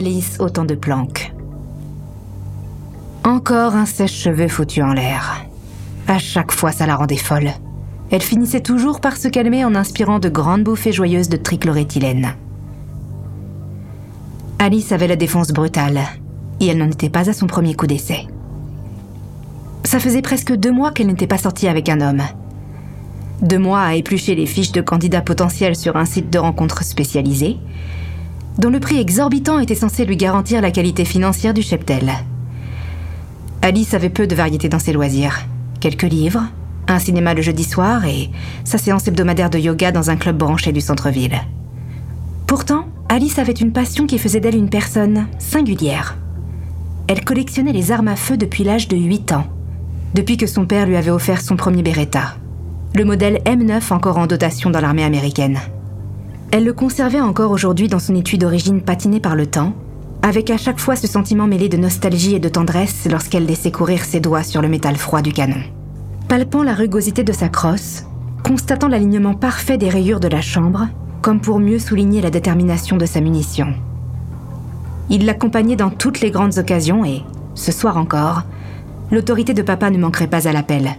Alice autant de planques. Encore un sèche-cheveux foutu en l'air. À chaque fois, ça la rendait folle. Elle finissait toujours par se calmer en inspirant de grandes bouffées joyeuses de trichloréthylène. Alice avait la défense brutale, et elle n'en était pas à son premier coup d'essai. Ça faisait presque deux mois qu'elle n'était pas sortie avec un homme. Deux mois à éplucher les fiches de candidats potentiels sur un site de rencontres spécialisé, dont le prix exorbitant était censé lui garantir la qualité financière du cheptel. Alice avait peu de variété dans ses loisirs. Quelques livres, un cinéma le jeudi soir et sa séance hebdomadaire de yoga dans un club branché du centre-ville. Pourtant, Alice avait une passion qui faisait d'elle une personne singulière. Elle collectionnait les armes à feu depuis l'âge de 8 ans, depuis que son père lui avait offert son premier Beretta, le modèle M9 encore en dotation dans l'armée américaine. Elle le conservait encore aujourd'hui dans son étui d'origine patinée par le temps, avec à chaque fois ce sentiment mêlé de nostalgie et de tendresse lorsqu'elle laissait courir ses doigts sur le métal froid du canon. Palpant la rugosité de sa crosse, constatant l'alignement parfait des rayures de la chambre, comme pour mieux souligner la détermination de sa munition. Il l'accompagnait dans toutes les grandes occasions et, ce soir encore, l'autorité de papa ne manquerait pas à l'appel,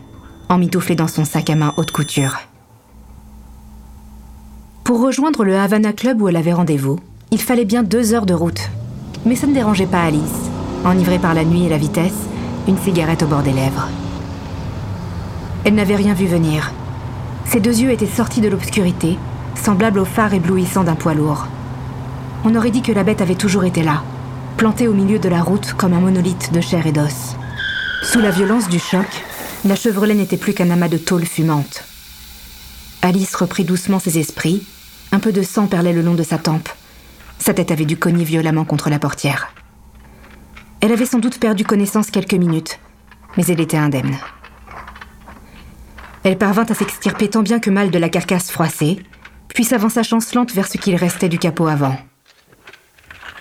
emmitouflé dans son sac à main haute couture. Pour rejoindre le Havana Club où elle avait rendez-vous, il fallait bien deux heures de route. Mais ça ne dérangeait pas Alice, enivrée par la nuit et la vitesse, une cigarette au bord des lèvres. Elle n'avait rien vu venir. Ses deux yeux étaient sortis de l'obscurité semblable au phare éblouissant d'un poids lourd. On aurait dit que la bête avait toujours été là, plantée au milieu de la route comme un monolithe de chair et d'os. Sous la violence du choc, la Chevrolet n'était plus qu'un amas de tôle fumante. Alice reprit doucement ses esprits. Un peu de sang perlait le long de sa tempe. Sa tête avait dû cogner violemment contre la portière. Elle avait sans doute perdu connaissance quelques minutes, mais elle était indemne. Elle parvint à s'extirper tant bien que mal de la carcasse froissée, puis s'avança chancelante vers ce qu'il restait du capot avant.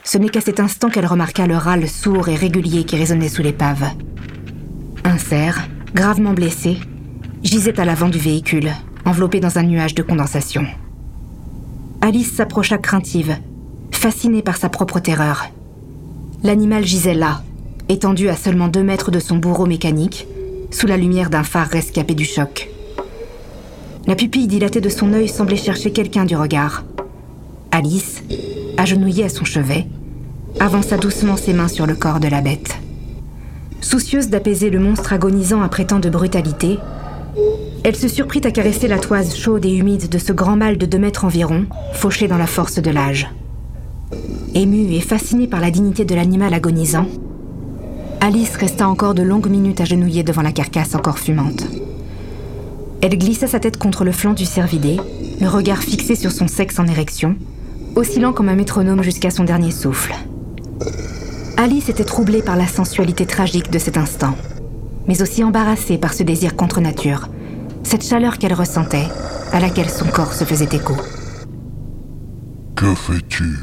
Ce n'est qu'à cet instant qu'elle remarqua le râle sourd et régulier qui résonnait sous l'épave. Un cerf, gravement blessé, gisait à l'avant du véhicule, enveloppé dans un nuage de condensation. Alice s'approcha craintive, fascinée par sa propre terreur. L'animal gisait là, étendu à seulement deux mètres de son bourreau mécanique, sous la lumière d'un phare rescapé du choc. La pupille dilatée de son œil semblait chercher quelqu'un du regard. Alice, agenouillée à son chevet, avança doucement ses mains sur le corps de la bête. Soucieuse d'apaiser le monstre agonisant après tant de brutalité, elle se surprit à caresser la toise chaude et humide de ce grand mâle de deux mètres environ, fauché dans la force de l'âge. Émue et fascinée par la dignité de l'animal agonisant, Alice resta encore de longues minutes agenouillée devant la carcasse encore fumante. Elle glissa sa tête contre le flanc du cervidé, le regard fixé sur son sexe en érection, oscillant comme un métronome jusqu'à son dernier souffle. Alice était troublée par la sensualité tragique de cet instant, mais aussi embarrassée par ce désir contre nature, cette chaleur qu'elle ressentait, à laquelle son corps se faisait écho. Que fais-tu?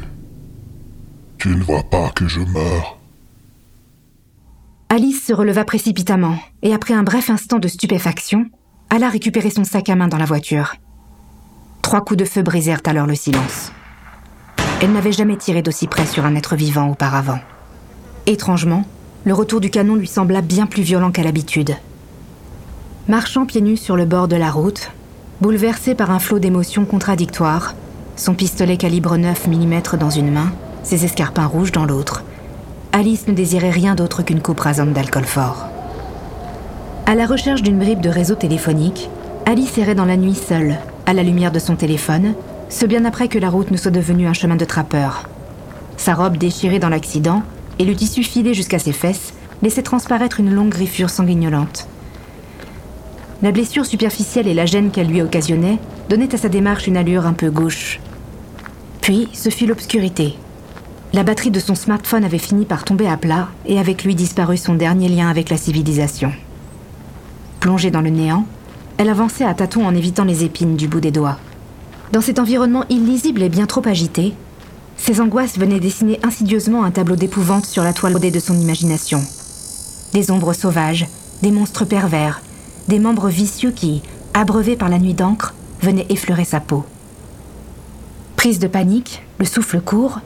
Tu ne vois pas que je meurs Alice se releva précipitamment, et après un bref instant de stupéfaction, alla récupérer son sac à main dans la voiture. Trois coups de feu brisèrent alors le silence. Elle n'avait jamais tiré d'aussi près sur un être vivant auparavant. Étrangement, le retour du canon lui sembla bien plus violent qu'à l'habitude. Marchant pieds nus sur le bord de la route, bouleversée par un flot d'émotions contradictoires, son pistolet calibre 9 mm dans une main, ses escarpins rouges dans l'autre, Alice ne désirait rien d'autre qu'une coupe rasante d'alcool fort. À la recherche d'une bribe de réseau téléphonique, Alice errait dans la nuit seule, à la lumière de son téléphone, ce bien après que la route ne soit devenue un chemin de trappeur. Sa robe déchirée dans l'accident et le tissu filé jusqu'à ses fesses laissaient transparaître une longue griffure sanguignolante. La blessure superficielle et la gêne qu'elle lui occasionnait donnaient à sa démarche une allure un peu gauche. Puis, ce fut l'obscurité. La batterie de son smartphone avait fini par tomber à plat et avec lui disparu son dernier lien avec la civilisation. Plongée dans le néant, elle avançait à tâtons en évitant les épines du bout des doigts. Dans cet environnement illisible et bien trop agité, ses angoisses venaient dessiner insidieusement un tableau d'épouvante sur la toile de son imagination. Des ombres sauvages, des monstres pervers, des membres vicieux qui, abreuvés par la nuit d'encre, venaient effleurer sa peau. Prise de panique, le souffle court,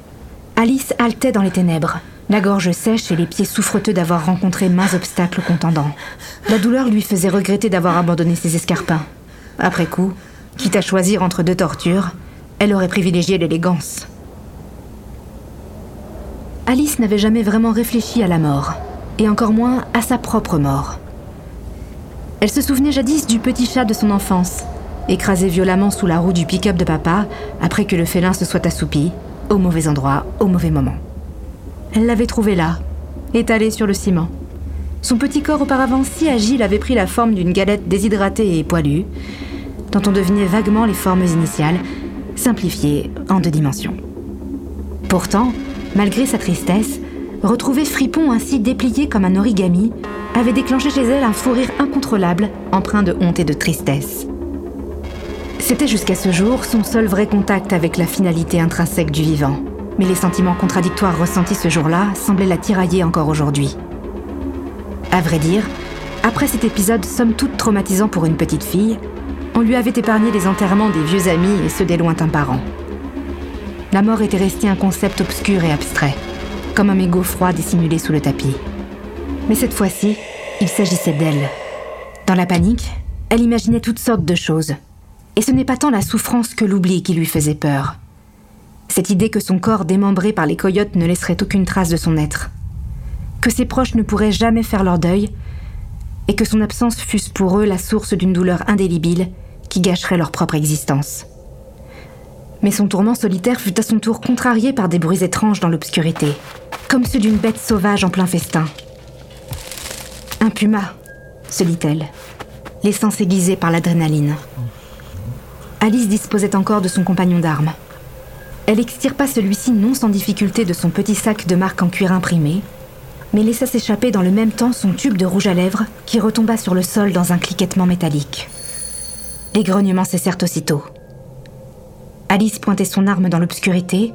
Alice haletait dans les ténèbres, la gorge sèche et les pieds souffreteux d'avoir rencontré mains obstacles contendants. La douleur lui faisait regretter d'avoir abandonné ses escarpins. Après coup, quitte à choisir entre deux tortures, elle aurait privilégié l'élégance. Alice n'avait jamais vraiment réfléchi à la mort, et encore moins à sa propre mort. Elle se souvenait jadis du petit chat de son enfance, écrasé violemment sous la roue du pick-up de papa après que le félin se soit assoupi, au mauvais endroit, au mauvais moment. Elle l'avait trouvé là, étalé sur le ciment. Son petit corps auparavant si agile avait pris la forme d'une galette déshydratée et poilue, dont on devinait vaguement les formes initiales, simplifiées en deux dimensions. Pourtant, malgré sa tristesse, retrouver Fripon ainsi déplié comme un origami avait déclenché chez elle un fou rire incontrôlable, empreint de honte et de tristesse. C'était jusqu'à ce jour son seul vrai contact avec la finalité intrinsèque du vivant. Mais les sentiments contradictoires ressentis ce jour-là semblaient la tirailler encore aujourd'hui. À vrai dire, après cet épisode somme toute traumatisant pour une petite fille, on lui avait épargné les enterrements des vieux amis et ceux des lointains parents. La mort était restée un concept obscur et abstrait, comme un mégot froid dissimulé sous le tapis. Mais cette fois-ci, il s'agissait d'elle. Dans la panique, elle imaginait toutes sortes de choses. Et ce n'est pas tant la souffrance que l'oubli qui lui faisait peur. Cette idée que son corps démembré par les coyotes ne laisserait aucune trace de son être. Que ses proches ne pourraient jamais faire leur deuil, et que son absence fût pour eux la source d'une douleur indélébile qui gâcherait leur propre existence. Mais son tourment solitaire fut à son tour contrarié par des bruits étranges dans l'obscurité, comme ceux d'une bête sauvage en plein festin. Un puma, se dit-elle, les sens aiguisés par l'adrénaline. Alice disposait encore de son compagnon d'armes. Elle extirpa celui-ci non sans difficulté de son petit sac de marque en cuir imprimé, mais laissa s'échapper dans le même temps son tube de rouge à lèvres qui retomba sur le sol dans un cliquettement métallique. Les grognements cessèrent aussitôt. Alice pointait son arme dans l'obscurité,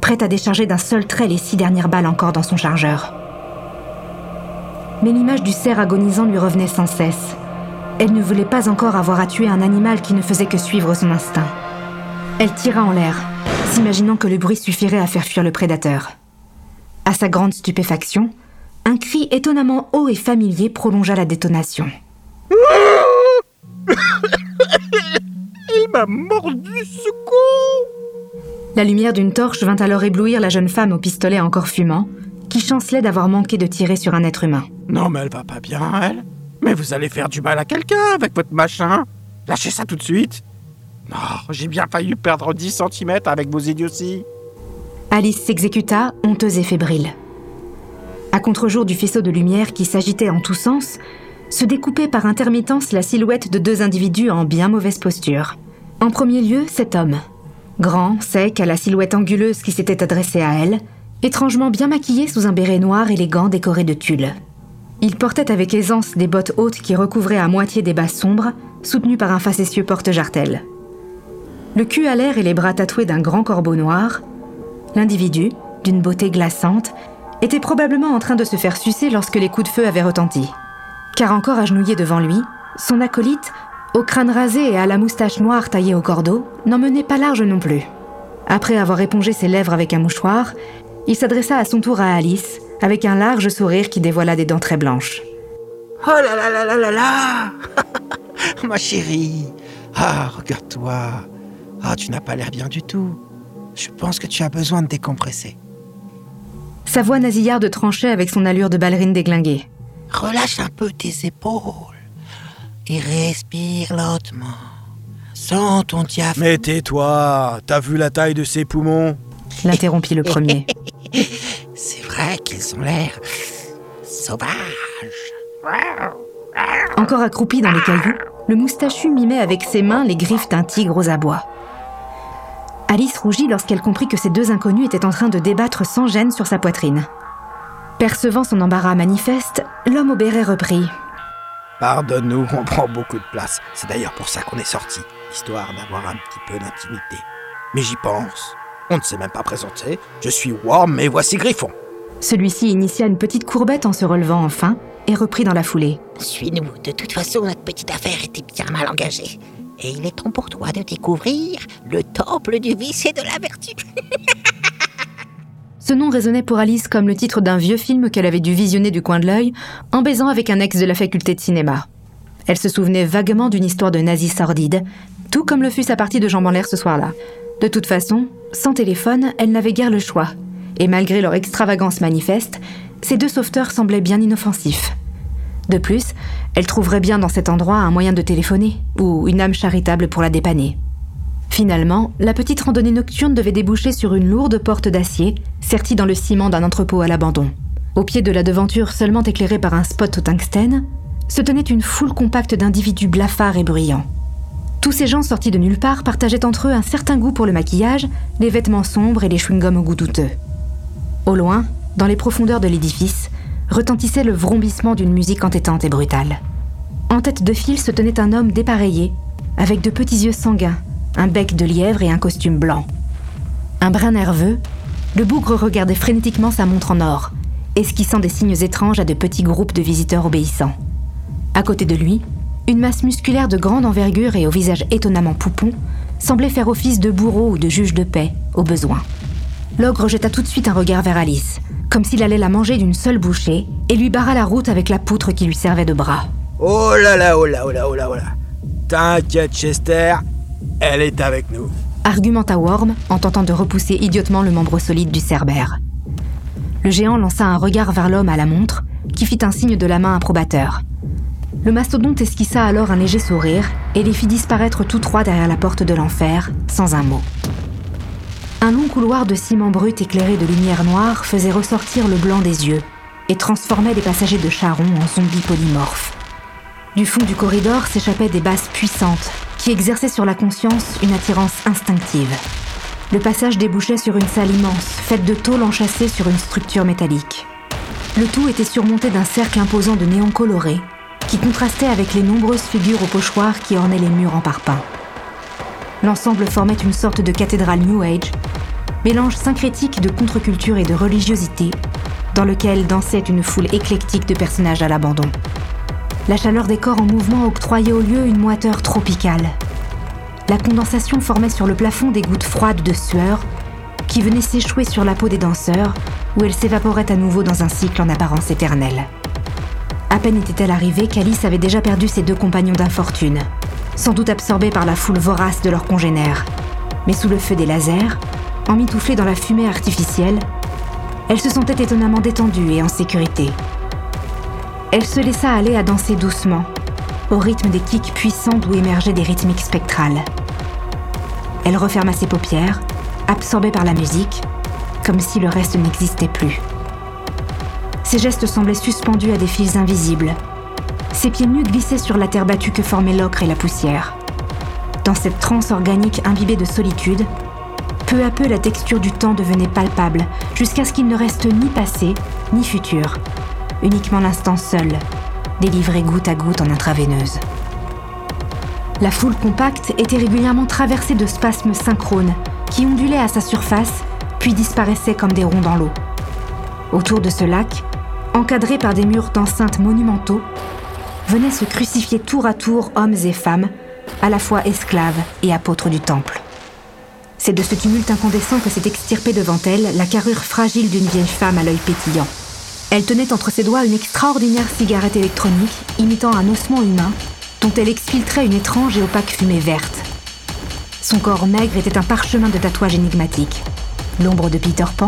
prête à décharger d'un seul trait les six dernières balles encore dans son chargeur. Mais l'image du cerf agonisant lui revenait sans cesse. Elle ne voulait pas encore avoir à tuer un animal qui ne faisait que suivre son instinct. Elle tira en l'air, s'imaginant que le bruit suffirait à faire fuir le prédateur. À sa grande stupéfaction, un cri étonnamment haut et familier prolongea la détonation. M'a mordu ce con La lumière d'une torche vint alors éblouir la jeune femme au pistolet encore fumant, qui chancelait d'avoir manqué de tirer sur un être humain. Non mais elle va pas bien, elle Mais vous allez faire du mal à quelqu'un avec votre machin Lâchez ça tout de suite Non, j'ai bien failli perdre 10 cm avec vos idioties Alice s'exécuta, honteuse et fébrile. À contre-jour du faisceau de lumière qui s'agitait en tous sens, se découpait par intermittence la silhouette de deux individus en bien mauvaise posture. En premier lieu, cet homme. Grand, sec, à la silhouette anguleuse qui s'était adressée à elle, étrangement bien maquillé sous un béret noir élégant décoré de tulle. Il portait avec aisance des bottes hautes qui recouvraient à moitié des bas sombres, soutenues par un facétieux porte-jartel. Le cul à l'air et les bras tatoués d'un grand corbeau noir, L'individu, d'une beauté glaçante, était probablement en train de se faire sucer lorsque les coups de feu avaient retenti. Car encore agenouillé devant lui, son acolyte, au crâne rasé et à la moustache noire taillée au cordeau, n'en menait pas large non plus. Après avoir épongé ses lèvres avec un mouchoir, il s'adressa à son tour à Alice, avec un large sourire qui dévoila des dents très blanches. Oh là là là là là là Ma chérie Ah, regarde-toi Ah, tu n'as pas l'air bien du tout. Je pense que tu as besoin de décompresser. Sa voix nasillarde tranchait avec son allure de ballerine déglinguée. Relâche un peu tes épaules et respire lentement. Sens ton diaphragme. Mais tais-toi, t'as vu la taille de ses poumons? L'interrompit le premier. C'est vrai qu'ils ont l'air sauvages. Encore accroupi dans les cailloux, le moustachu mimait avec ses mains les griffes d'un tigre aux abois. Alice rougit lorsqu'elle comprit que ces deux inconnus étaient en train de débattre sans gêne sur sa poitrine. Percevant son embarras manifeste, l'homme au béret reprit. Pardonne-nous, on prend beaucoup de place. C'est d'ailleurs pour ça qu'on est sorti, histoire d'avoir un petit peu d'intimité. Mais j'y pense. On ne s'est même pas présenté. Je suis Worm et voici Griffon. Celui-ci initia une petite courbette en se relevant enfin et reprit dans la foulée. Suis-nous. De toute façon, notre petite affaire était bien mal engagée. Et il est temps pour toi de découvrir le temple du vice et de la vertu. Ce nom résonnait pour Alice comme le titre d'un vieux film qu'elle avait dû visionner du coin de l'œil en baisant avec un ex de la faculté de cinéma. Elle se souvenait vaguement d'une histoire de nazis sordide, tout comme le fut sa partie de jambes en l'air ce soir-là. De toute façon, sans téléphone, elle n'avait guère le choix. Et malgré leur extravagance manifeste, ces deux sauveteurs semblaient bien inoffensifs. De plus, elle trouverait bien dans cet endroit un moyen de téléphoner, ou une âme charitable pour la dépanner. Finalement, la petite randonnée nocturne devait déboucher sur une lourde porte d'acier, sertie dans le ciment d'un entrepôt à l'abandon. Au pied de la devanture seulement éclairée par un spot au tungstène, se tenait une foule compacte d'individus blafards et bruyants. Tous ces gens sortis de nulle part partageaient entre eux un certain goût pour le maquillage, les vêtements sombres et les chewing-gums au goût douteux. Au loin, dans les profondeurs de l'édifice, retentissait le vrombissement d'une musique entêtante et brutale. En tête de file se tenait un homme dépareillé, avec de petits yeux sanguins, un bec de lièvre et un costume blanc. Un brin nerveux, le bougre regardait frénétiquement sa montre en or, esquissant des signes étranges à de petits groupes de visiteurs obéissants. À côté de lui, une masse musculaire de grande envergure et au visage étonnamment poupon semblait faire office de bourreau ou de juge de paix, au besoin. L'ogre jeta tout de suite un regard vers Alice, comme s'il allait la manger d'une seule bouchée, et lui barra la route avec la poutre qui lui servait de bras. Oh là là, oh là, oh là, oh là, oh là. T'inquiète, Chester, elle est avec nous. Argumenta Worm en tentant de repousser idiotement le membre solide du cerbère. Le géant lança un regard vers l'homme à la montre, qui fit un signe de la main approbateur. Le mastodonte esquissa alors un léger sourire et les fit disparaître tous trois derrière la porte de l'enfer, sans un mot. Un long couloir de ciment brut éclairé de lumière noire faisait ressortir le blanc des yeux et transformait les passagers de Charon en zombies polymorphes. Du fond du corridor s'échappaient des basses puissantes qui exerçaient sur la conscience une attirance instinctive. Le passage débouchait sur une salle immense, faite de tôles enchâssées sur une structure métallique. Le tout était surmonté d'un cercle imposant de néons colorés qui contrastait avec les nombreuses figures au pochoir qui ornaient les murs en parpaing. L'ensemble formait une sorte de cathédrale New Age, mélange syncrétique de contre-culture et de religiosité, dans lequel dansait une foule éclectique de personnages à l'abandon. La chaleur des corps en mouvement octroyait au lieu une moiteur tropicale. La condensation formait sur le plafond des gouttes froides de sueur qui venaient s'échouer sur la peau des danseurs, où elles s'évaporaient à nouveau dans un cycle en apparence éternelle. À peine était-elle arrivée qu'Alice avait déjà perdu ses deux compagnons d'infortune, sans doute absorbés par la foule vorace de leurs congénères. Mais sous le feu des lasers, emmitouflée dans la fumée artificielle, elle se sentait étonnamment détendue et en sécurité. Elle se laissa aller à danser doucement, au rythme des kicks puissants d'où émergeaient des rythmiques spectrales. Elle referma ses paupières, absorbée par la musique, comme si le reste n'existait plus. Ses gestes semblaient suspendus à des fils invisibles. Ses pieds nus glissaient sur la terre battue que formaient l'ocre et la poussière. Dans cette transe organique imbibée de solitude, peu à peu la texture du temps devenait palpable, jusqu'à ce qu'il ne reste ni passé, ni futur. Uniquement l'instant seul, délivré goutte à goutte en intraveineuse. La foule compacte était régulièrement traversée de spasmes synchrones qui ondulaient à sa surface, puis disparaissaient comme des ronds dans l'eau. Autour de ce lac, encadrés par des murs d'enceinte monumentaux, venaient se crucifier tour à tour hommes et femmes, à la fois esclaves et apôtres du temple. C'est de ce tumulte incandescent que s'est extirpée devant elle la carrure fragile d'une vieille femme à l'œil pétillant. Elle tenait entre ses doigts une extraordinaire cigarette électronique imitant un ossement humain dont elle exfiltrait une étrange et opaque fumée verte. Son corps maigre était un parchemin de tatouages énigmatiques. L'ombre de Peter Pan,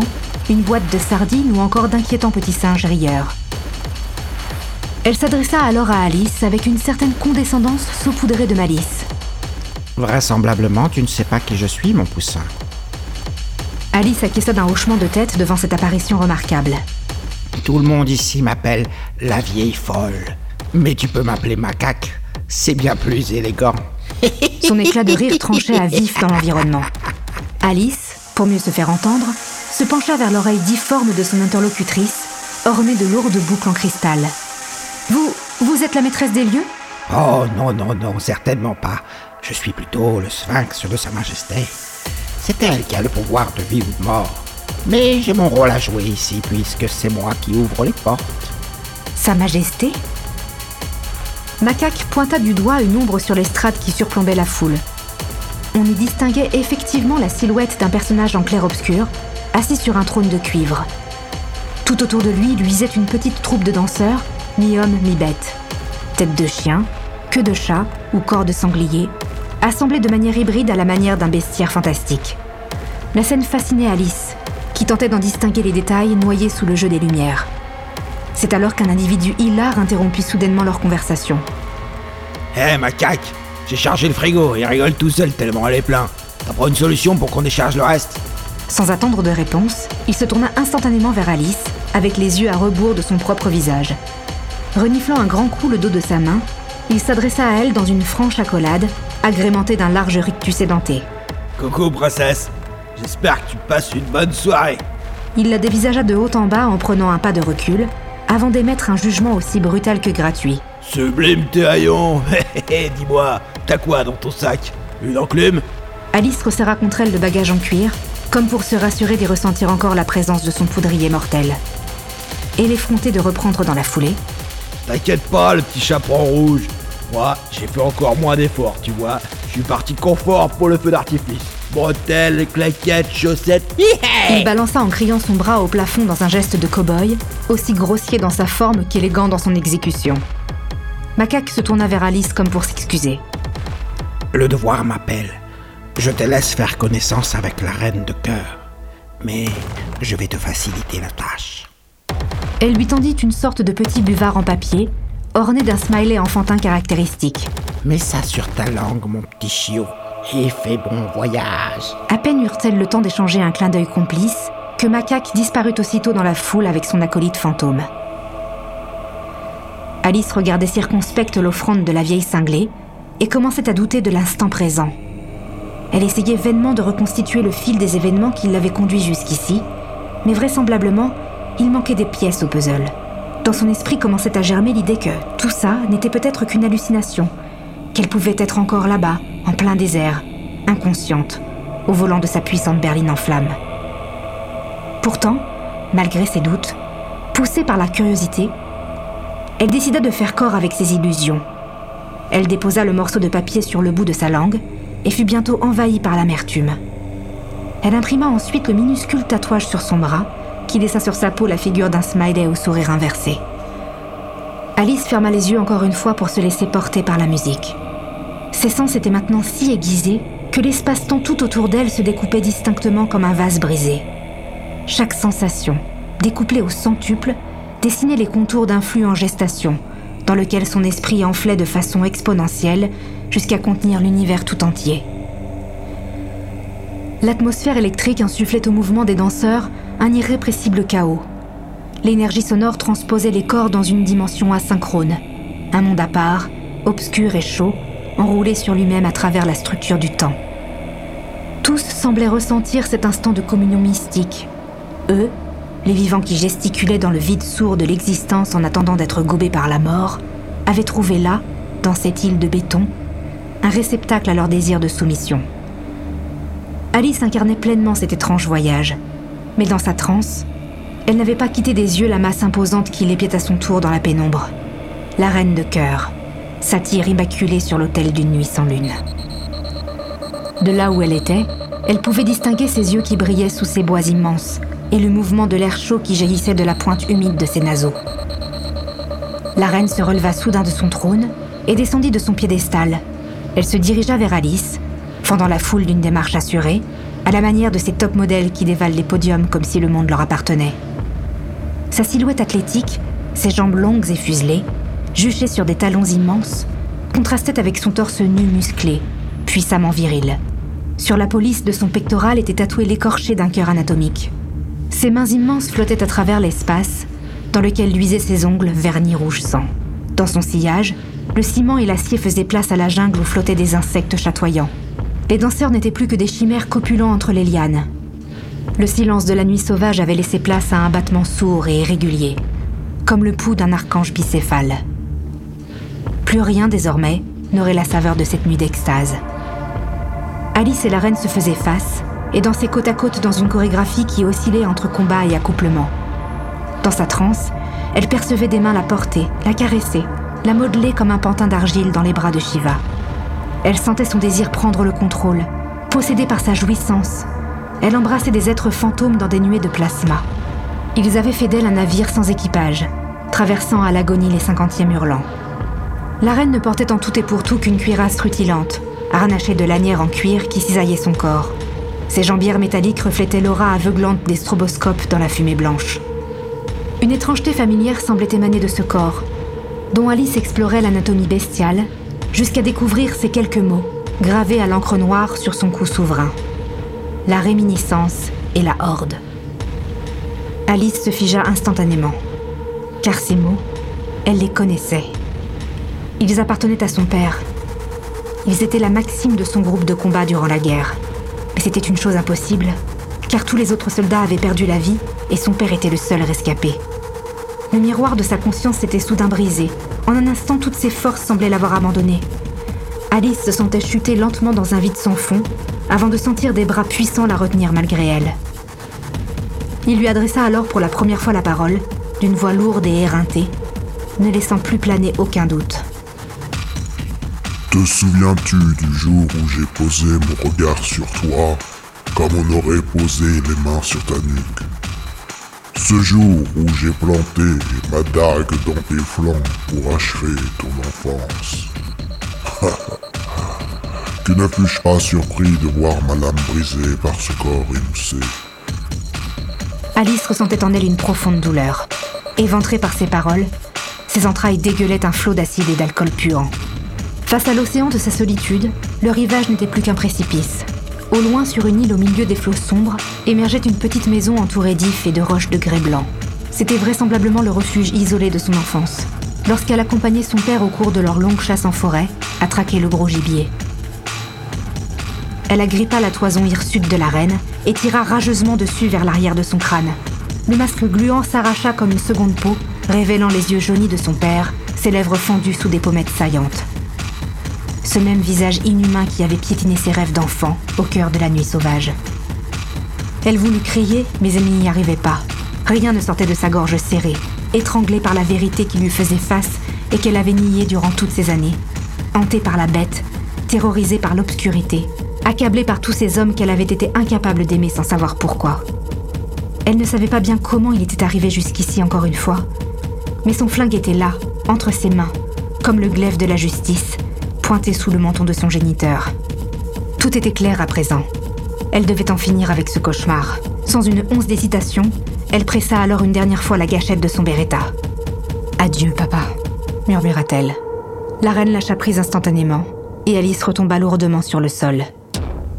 une boîte de sardines ou encore d'inquiétants petits singes rieurs. Elle s'adressa alors à Alice avec une certaine condescendance saupoudrée de malice. Vraisemblablement, tu ne sais pas qui je suis, mon poussin. Alice acquiesça d'un hochement de tête devant cette apparition remarquable. Tout le monde ici m'appelle la vieille folle. Mais tu peux m'appeler macaque. C'est bien plus élégant. Son éclat de rire tranchait à vif dans l'environnement. Alice, pour mieux se faire entendre, se pencha vers l'oreille difforme de son interlocutrice, ornée de lourdes boucles en cristal. Vous, vous êtes la maîtresse des lieux? Oh non, non, non, certainement pas. Je suis plutôt le sphinx de Sa Majesté. C'est elle qui a le pouvoir de vie ou de mort. Mais j'ai mon rôle à jouer ici, puisque c'est moi qui ouvre les portes. Sa Majesté Macaque pointa du doigt une ombre sur l'estrade qui surplombait la foule. On y distinguait effectivement la silhouette d'un personnage en clair-obscur, assis sur un trône de cuivre. Tout autour de lui luisait une petite troupe de danseurs, mi-homme, mi-bête. Tête de chien, queue de chat ou corps de sanglier, assemblés de manière hybride à la manière d'un bestiaire fantastique. La scène fascinait Alice, qui tentait d'en distinguer les détails noyés sous le jeu des lumières. C'est alors qu'un individu hilar interrompit soudainement leur conversation. Hé, macaque J'ai chargé le frigo, il rigole tout seul tellement elle est plein. T'as pas une solution pour qu'on décharge le reste Sans attendre de réponse, il se tourna instantanément vers Alice, avec les yeux à rebours de son propre visage. Reniflant un grand coup le dos de sa main, il s'adressa à elle dans une franche accolade, agrémentée d'un large rictus édenté. Coucou, princesse J'espère que tu passes une bonne soirée Il la dévisagea de haut en bas en prenant un pas de recul, avant d'émettre un jugement aussi brutal que gratuit. Sublime tes haillons Hé dis-moi, t'as quoi dans ton sac? Une enclume? Alice resserra contre elle le bagage en cuir, comme pour se rassurer d'y ressentir encore la présence de son poudrier mortel. Et l'effronter de reprendre dans la foulée, T'inquiète pas, le petit chaperon rouge. Moi, j'ai fait encore moins d'efforts, tu vois. Je suis parti confort pour le feu d'artifice. Bretelles, claquettes, chaussettes. il balança en criant son bras au plafond dans un geste de cow-boy, aussi grossier dans sa forme qu'élégant dans son exécution. Macaque se tourna vers Alice comme pour s'excuser. Le devoir m'appelle. Je te laisse faire connaissance avec la reine de cœur. Mais je vais te faciliter la tâche. Elle lui tendit une sorte de petit buvard en papier, orné d'un smiley enfantin caractéristique. Mets ça sur ta langue, mon petit chiot, et fais bon voyage. À peine eurent-elles le temps d'échanger un clin d'œil complice que Macaque disparut aussitôt dans la foule avec son acolyte fantôme. Alice regardait circonspecte l'offrande de la vieille cinglée et commençait à douter de l'instant présent. Elle essayait vainement de reconstituer le fil des événements qui l'avaient conduit jusqu'ici, mais vraisemblablement, il manquait des pièces au puzzle. Dans son esprit commençait à germer l'idée que tout ça n'était peut-être qu'une hallucination, qu'elle pouvait être encore là-bas, en plein désert, inconsciente, au volant de sa puissante berline en flammes. Pourtant, malgré ses doutes, poussée par la curiosité, elle décida de faire corps avec ses illusions. Elle déposa le morceau de papier sur le bout de sa langue et fut bientôt envahie par l'amertume. Elle imprima ensuite le minuscule tatouage sur son bras qui laissa sur sa peau la figure d'un smiley au sourire inversé. Alice ferma les yeux encore une fois pour se laisser porter par la musique. Ses sens étaient maintenant si aiguisés que l'espace-temps tout autour d'elle se découpait distinctement comme un vase brisé. Chaque sensation, découplée au centuple, dessinait les contours d'un flux en gestation, dans lequel son esprit enflait de façon exponentielle jusqu'à contenir l'univers tout entier. L'atmosphère électrique insufflait au mouvement des danseurs un irrépressible chaos. L'énergie sonore transposait les corps dans une dimension asynchrone, un monde à part, obscur et chaud, enroulé sur lui-même à travers la structure du temps. Tous semblaient ressentir cet instant de communion mystique. Eux, les vivants qui gesticulaient dans le vide sourd de l'existence en attendant d'être gobés par la mort, avaient trouvé là, dans cette île de béton, un réceptacle à leur désir de soumission. Alice incarnait pleinement cet étrange voyage, mais dans sa transe, elle n'avait pas quitté des yeux la masse imposante qui l'épiait à son tour dans la pénombre. La reine de cœur, satyre immaculée sur l'autel d'une nuit sans lune. De là où elle était, elle pouvait distinguer ses yeux qui brillaient sous ses bois immenses et le mouvement de l'air chaud qui jaillissait de la pointe humide de ses naseaux. La reine se releva soudain de son trône et descendit de son piédestal. Elle se dirigea vers Alice, fendant la foule d'une démarche assurée, à la manière de ces top modèles qui dévalent les podiums comme si le monde leur appartenait. Sa silhouette athlétique, ses jambes longues et fuselées, juchées sur des talons immenses, contrastait avec son torse nu musclé, puissamment viril. Sur la police de son pectoral était tatoué l'écorché d'un cœur anatomique. Ses mains immenses flottaient à travers l'espace, dans lequel luisaient ses ongles vernis rouge sang. Dans son sillage, le ciment et l'acier faisaient place à la jungle où flottaient des insectes chatoyants. Les danseurs n'étaient plus que des chimères copulants entre les lianes. Le silence de la nuit sauvage avait laissé place à un battement sourd et irrégulier, comme le pouls d'un archange bicéphale. Plus rien désormais n'aurait la saveur de cette nuit d'extase. Alice et la reine se faisaient face et dansaient côte à côte dans une chorégraphie qui oscillait entre combat et accouplement. Dans sa transe, elle percevait des mains la porter, la caresser, la modeler comme un pantin d'argile dans les bras de Shiva. Elle sentait son désir prendre le contrôle, possédée par sa jouissance, elle embrassait des êtres fantômes dans des nuées de plasma. Ils avaient fait d'elle un navire sans équipage, traversant à l'agonie les cinquantièmes hurlants. La reine ne portait en tout et pour tout qu'une cuirasse rutilante, harnachée de lanières en cuir qui cisaillait son corps. Ses jambières métalliques reflétaient l'aura aveuglante des stroboscopes dans la fumée blanche. Une étrangeté familière semblait émaner de ce corps, dont Alice explorait l'anatomie bestiale, jusqu'à découvrir ces quelques mots, gravés à l'encre noire sur son cou souverain. La réminiscence et la horde. Alice se figea instantanément, car ces mots, elle les connaissait. Ils appartenaient à son père. Ils étaient la maxime de son groupe de combat durant la guerre. Mais c'était une chose impossible, car tous les autres soldats avaient perdu la vie et son père était le seul rescapé. Le miroir de sa conscience s'était soudain brisé. En un instant, toutes ses forces semblaient l'avoir abandonné. Alice se sentait chuter lentement dans un vide sans fond, avant de sentir des bras puissants la retenir malgré elle. Il lui adressa alors pour la première fois la parole, d'une voix lourde et éreintée, ne laissant plus planer aucun doute. Te souviens-tu du jour où j'ai posé mon regard sur toi, comme on aurait posé les mains sur ta nuque? Ce jour où j'ai planté ma dague dans tes flancs pour achever ton enfance. que ne fus-je pas surpris de voir ma lame brisée par ce corps émoussé Alice ressentait en elle une profonde douleur. Éventrée par ses paroles, ses entrailles dégueulaient un flot d'acide et d'alcool puant. Face à l'océan de sa solitude, le rivage n'était plus qu'un précipice. Au loin, sur une île au milieu des flots sombres, émergeait une petite maison entourée d'ifs et de roches de grès blanc. C'était vraisemblablement le refuge isolé de son enfance, lorsqu'elle accompagnait son père au cours de leur longue chasse en forêt, à traquer le gros gibier. Elle agrippa la toison hirsute de la reine et tira rageusement dessus vers l'arrière de son crâne. Le masque gluant s'arracha comme une seconde peau, révélant les yeux jaunis de son père, ses lèvres fendues sous des pommettes saillantes. Ce même visage inhumain qui avait piétiné ses rêves d'enfant au cœur de la nuit sauvage. Elle voulut crier, mais elle n'y arrivait pas. Rien ne sortait de sa gorge serrée, étranglée par la vérité qui lui faisait face et qu'elle avait niée durant toutes ces années. Hantée par la bête, terrorisée par l'obscurité, accablée par tous ces hommes qu'elle avait été incapable d'aimer sans savoir pourquoi. Elle ne savait pas bien comment il était arrivé jusqu'ici encore une fois, mais son flingue était là, entre ses mains, comme le glaive de la justice, pointé sous le menton de son géniteur. Tout était clair à présent. Elle devait en finir avec ce cauchemar. Sans une once d'hésitation, elle pressa alors une dernière fois la gâchette de son Beretta. Adieu, papa, murmura-t-elle. La reine lâcha prise instantanément, et Alice retomba lourdement sur le sol.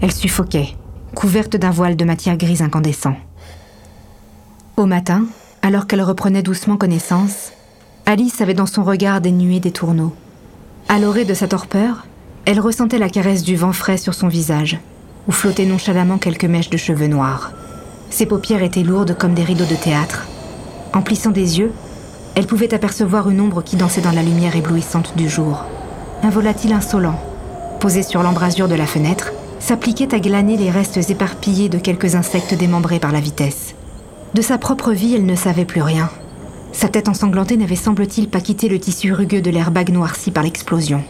Elle suffoquait, couverte d'un voile de matière grise incandescent. Au matin, alors qu'elle reprenait doucement connaissance, Alice avait dans son regard des nuées des tourneaux. À l'orée de sa torpeur, elle ressentait la caresse du vent frais sur son visage, où flottaient nonchalamment quelques mèches de cheveux noirs. Ses paupières étaient lourdes comme des rideaux de théâtre. En plissant des yeux, elle pouvait apercevoir une ombre qui dansait dans la lumière éblouissante du jour. Un volatile insolent, posé sur l'embrasure de la fenêtre, s'appliquait à glaner les restes éparpillés de quelques insectes démembrés par la vitesse. De sa propre vie, elle ne savait plus rien. Sa tête ensanglantée n'avait semble-t-il pas quitté le tissu rugueux de l'airbag noirci par l'explosion.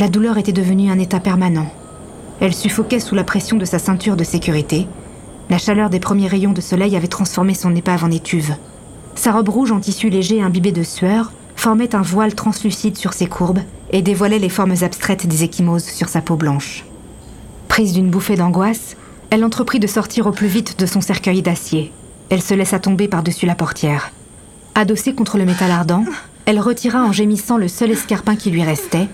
La douleur était devenue un état permanent. Elle suffoquait sous la pression de sa ceinture de sécurité. La chaleur des premiers rayons de soleil avait transformé son épave en étuve. Sa robe rouge en tissu léger imbibé de sueur formait un voile translucide sur ses courbes et dévoilait les formes abstraites des échymoses sur sa peau blanche. Prise d'une bouffée d'angoisse, elle entreprit de sortir au plus vite de son cercueil d'acier. Elle se laissa tomber par-dessus la portière. Adossée contre le métal ardent, elle retira en gémissant le seul escarpin qui lui restait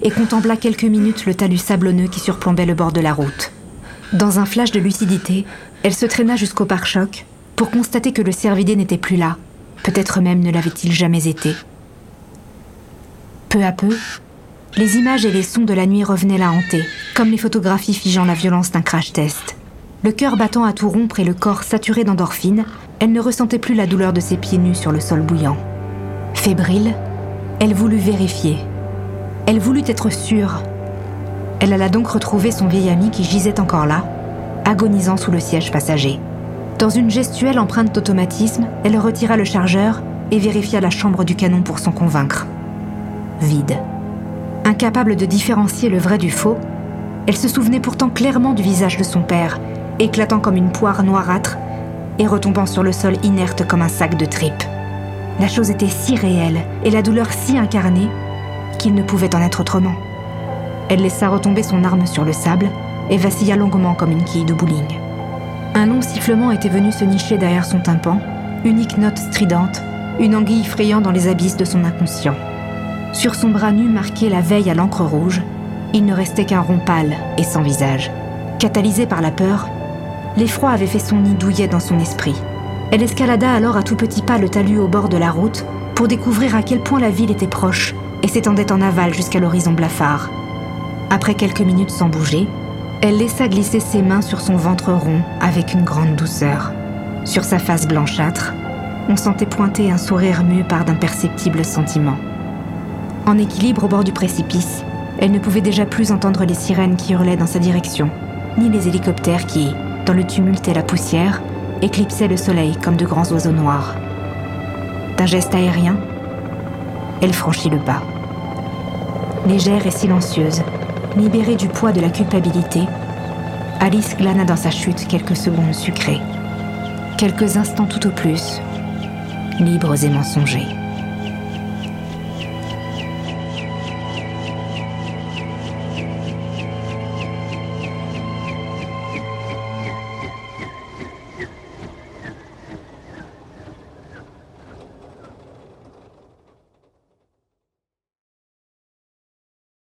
et contempla quelques minutes le talus sablonneux qui surplombait le bord de la route. Dans un flash de lucidité, elle se traîna jusqu'au pare-choc pour constater que le cervidé n'était plus là. Peut-être même ne l'avait-il jamais été. Peu à peu, les images et les sons de la nuit revenaient la hanter, comme les photographies figeant la violence d'un crash test. Le cœur battant à tout rompre et le corps saturé d'endorphine, elle ne ressentait plus la douleur de ses pieds nus sur le sol bouillant. Fébrile, elle voulut vérifier. Elle voulut être sûre. Elle alla donc retrouver son vieil ami qui gisait encore là, agonisant sous le siège passager. Dans une gestuelle empreinte d'automatisme, elle retira le chargeur et vérifia la chambre du canon pour s'en convaincre. Vide. Incapable de différencier le vrai du faux, elle se souvenait pourtant clairement du visage de son père, éclatant comme une poire noirâtre et retombant sur le sol inerte comme un sac de tripes. La chose était si réelle et la douleur si incarnée qu'il ne pouvait en être autrement. Elle laissa retomber son arme sur le sable et vacilla longuement comme une quille de bowling. Un long sifflement était venu se nicher derrière son tympan, unique note stridente, une anguille frayant dans les abysses de son inconscient. Sur son bras nu marqué la veille à l'encre rouge, il ne restait qu'un rond pâle et sans visage. Catalysée par la peur, l'effroi avait fait son nid douillet dans son esprit. Elle escalada alors à tout petit pas le talus au bord de la route pour découvrir à quel point la ville était proche et s'étendait en aval jusqu'à l'horizon blafard. Après quelques minutes sans bouger, elle laissa glisser ses mains sur son ventre rond avec une grande douceur. Sur sa face blanchâtre, on sentait pointer un sourire mu par d'imperceptibles sentiments. En équilibre au bord du précipice, elle ne pouvait déjà plus entendre les sirènes qui hurlaient dans sa direction, ni les hélicoptères qui, dans le tumulte et la poussière, éclipsaient le soleil comme de grands oiseaux noirs. D'un geste aérien, elle franchit le pas. Légère et silencieuse, libérée du poids de la culpabilité, Alice glana dans sa chute quelques secondes sucrées. Quelques instants tout au plus, libres et mensongers.